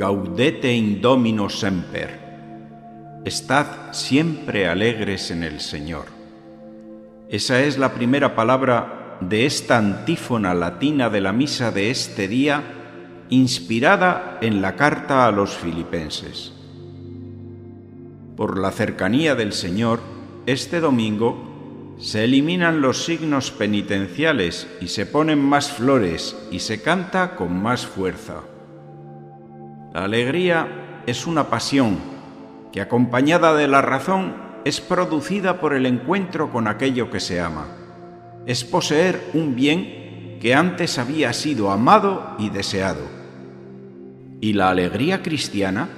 Gaudete in Domino semper. Estad siempre alegres en el Señor. Esa es la primera palabra de esta antífona latina de la misa de este día, inspirada en la carta a los filipenses. Por la cercanía del Señor, este domingo se eliminan los signos penitenciales y se ponen más flores y se canta con más fuerza. La alegría es una pasión que acompañada de la razón es producida por el encuentro con aquello que se ama. Es poseer un bien que antes había sido amado y deseado. Y la alegría cristiana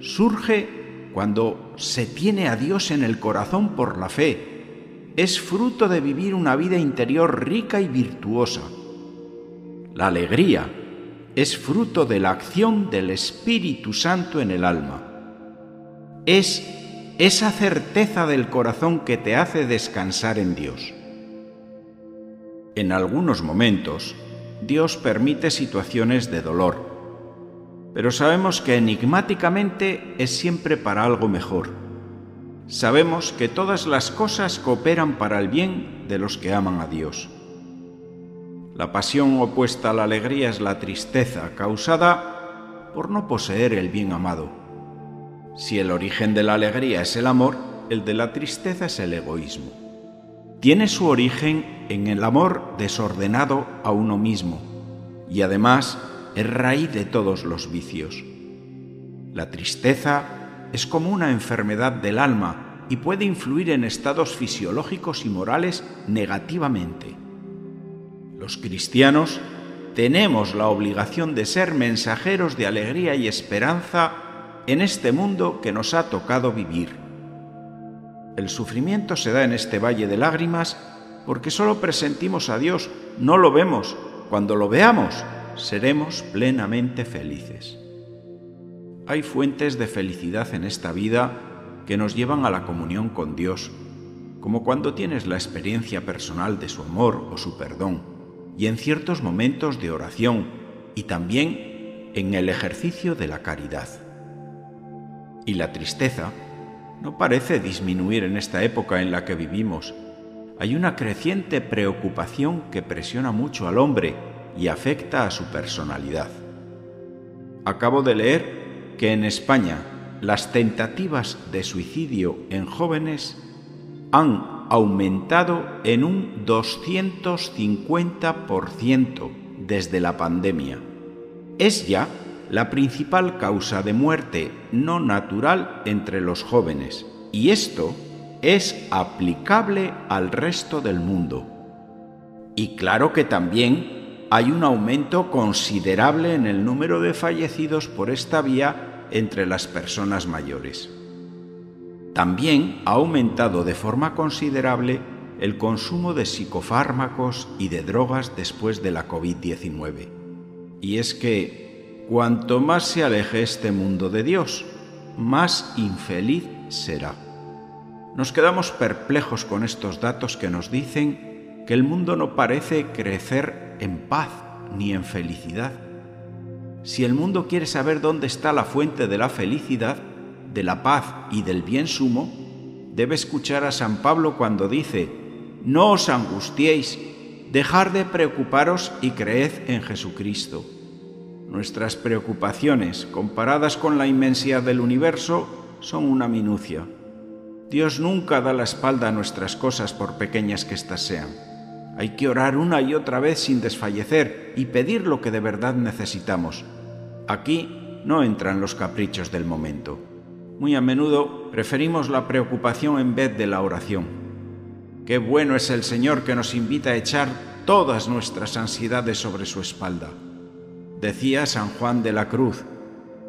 surge cuando se tiene a Dios en el corazón por la fe. Es fruto de vivir una vida interior rica y virtuosa. La alegría es fruto de la acción del Espíritu Santo en el alma es esa certeza del corazón que te hace descansar en Dios. En algunos momentos, Dios permite situaciones de dolor, pero sabemos que enigmáticamente es siempre para algo mejor. Sabemos que todas las cosas cooperan para el bien de los que aman a Dios. La pasión opuesta a la alegría es la tristeza causada por no poseer el bien amado. Si el origen de la alegría es el amor, el de la tristeza es el egoísmo. Tiene su origen en el amor desordenado a uno mismo y además es raíz de todos los vicios. La tristeza es como una enfermedad del alma y puede influir en estados fisiológicos y morales negativamente. Los cristianos tenemos la obligación de ser mensajeros de alegría y esperanza en este mundo que nos ha tocado vivir. El sufrimiento se da en este valle de lágrimas porque solo presentimos a Dios, no lo vemos. Cuando lo veamos, seremos plenamente felices. Hay fuentes de felicidad en esta vida que nos llevan a la comunión con Dios, como cuando tienes la experiencia personal de su amor o su perdón, y en ciertos momentos de oración, y también en el ejercicio de la caridad y la tristeza no parece disminuir en esta época en la que vivimos. Hay una creciente preocupación que presiona mucho al hombre y afecta a su personalidad. Acabo de leer que en España las tentativas de suicidio en jóvenes han aumentado en un 250% desde la pandemia. Es ya la principal causa de muerte no natural entre los jóvenes, y esto es aplicable al resto del mundo. Y claro que también hay un aumento considerable en el número de fallecidos por esta vía entre las personas mayores. También ha aumentado de forma considerable el consumo de psicofármacos y de drogas después de la COVID-19. Y es que Cuanto más se aleje este mundo de Dios, más infeliz será. Nos quedamos perplejos con estos datos que nos dicen que el mundo no parece crecer en paz ni en felicidad. Si el mundo quiere saber dónde está la fuente de la felicidad, de la paz y del bien sumo, debe escuchar a San Pablo cuando dice, no os angustiéis, dejar de preocuparos y creed en Jesucristo Nuestras preocupaciones, comparadas con la inmensidad del universo, son una minucia. Dios nunca da la espalda a nuestras cosas por pequeñas que éstas sean. Hay que orar una y otra vez sin desfallecer y pedir lo que de verdad necesitamos. Aquí no entran los caprichos del momento. Muy a menudo preferimos la preocupación en vez de la oración. Qué bueno es el Señor que nos invita a echar todas nuestras ansiedades sobre su espalda. Decía San Juan de la Cruz,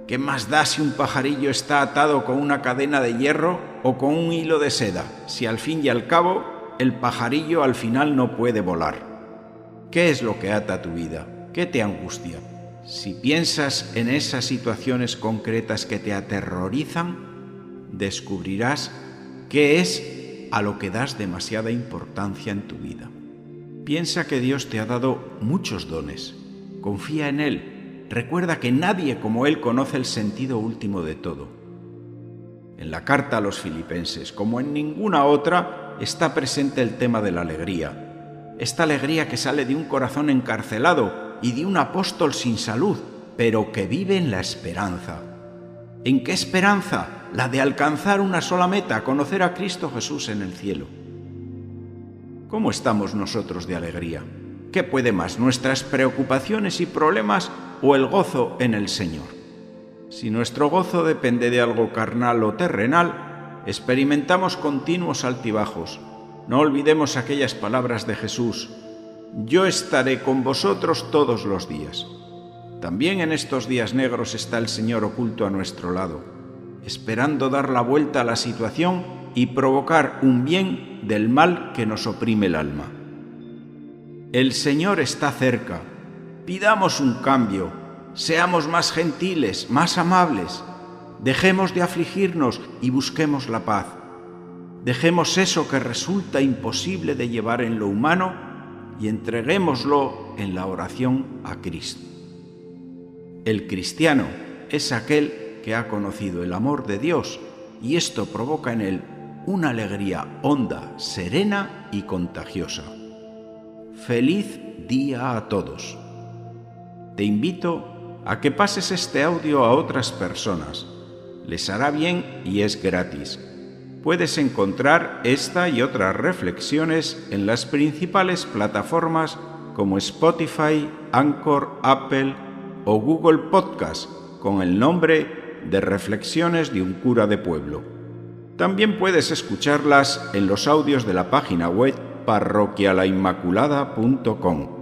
¿qué más da si un pajarillo está atado con una cadena de hierro o con un hilo de seda, si al fin y al cabo el pajarillo al final no puede volar? ¿Qué es lo que ata tu vida? ¿Qué te angustia? Si piensas en esas situaciones concretas que te aterrorizan, descubrirás qué es a lo que das demasiada importancia en tu vida. Piensa que Dios te ha dado muchos dones Confía en Él recuerda que nadie como Él conoce el sentido último de todo. En la carta a los filipenses, como en ninguna otra, está presente el tema de la alegría. Esta alegría que sale de un corazón encarcelado y de un apóstol sin salud, pero que vive en la esperanza. ¿En qué esperanza? La de alcanzar una sola meta, conocer a Cristo Jesús en el cielo. ¿Cómo estamos nosotros de alegría? ¿Qué puede más, nuestras preocupaciones y problemas o el gozo en el Señor? Si nuestro gozo depende de algo carnal o terrenal, experimentamos continuos altibajos. No olvidemos aquellas palabras de Jesús, yo estaré con vosotros todos los días. También en estos días negros está el Señor oculto a nuestro lado, esperando dar la vuelta a la situación y provocar un bien del mal que nos oprime el alma. El Señor está cerca. Pidamos un cambio. Seamos más gentiles, más amables. Dejemos de afligirnos y busquemos la paz. Dejemos eso que resulta imposible de llevar en lo humano y entreguémoslo en la oración a Cristo. El cristiano es aquel que ha conocido el amor de Dios y esto provoca en él una alegría honda, serena y contagiosa. Feliz día a todos. Te invito a que pases este audio a otras personas. Les hará bien y es gratis. Puedes encontrar esta y otras reflexiones en las principales plataformas como Spotify, Anchor, Apple o Google Podcast con el nombre de Reflexiones de un cura de pueblo. También puedes escucharlas en los audios de la página web parroquialainmaculada.com.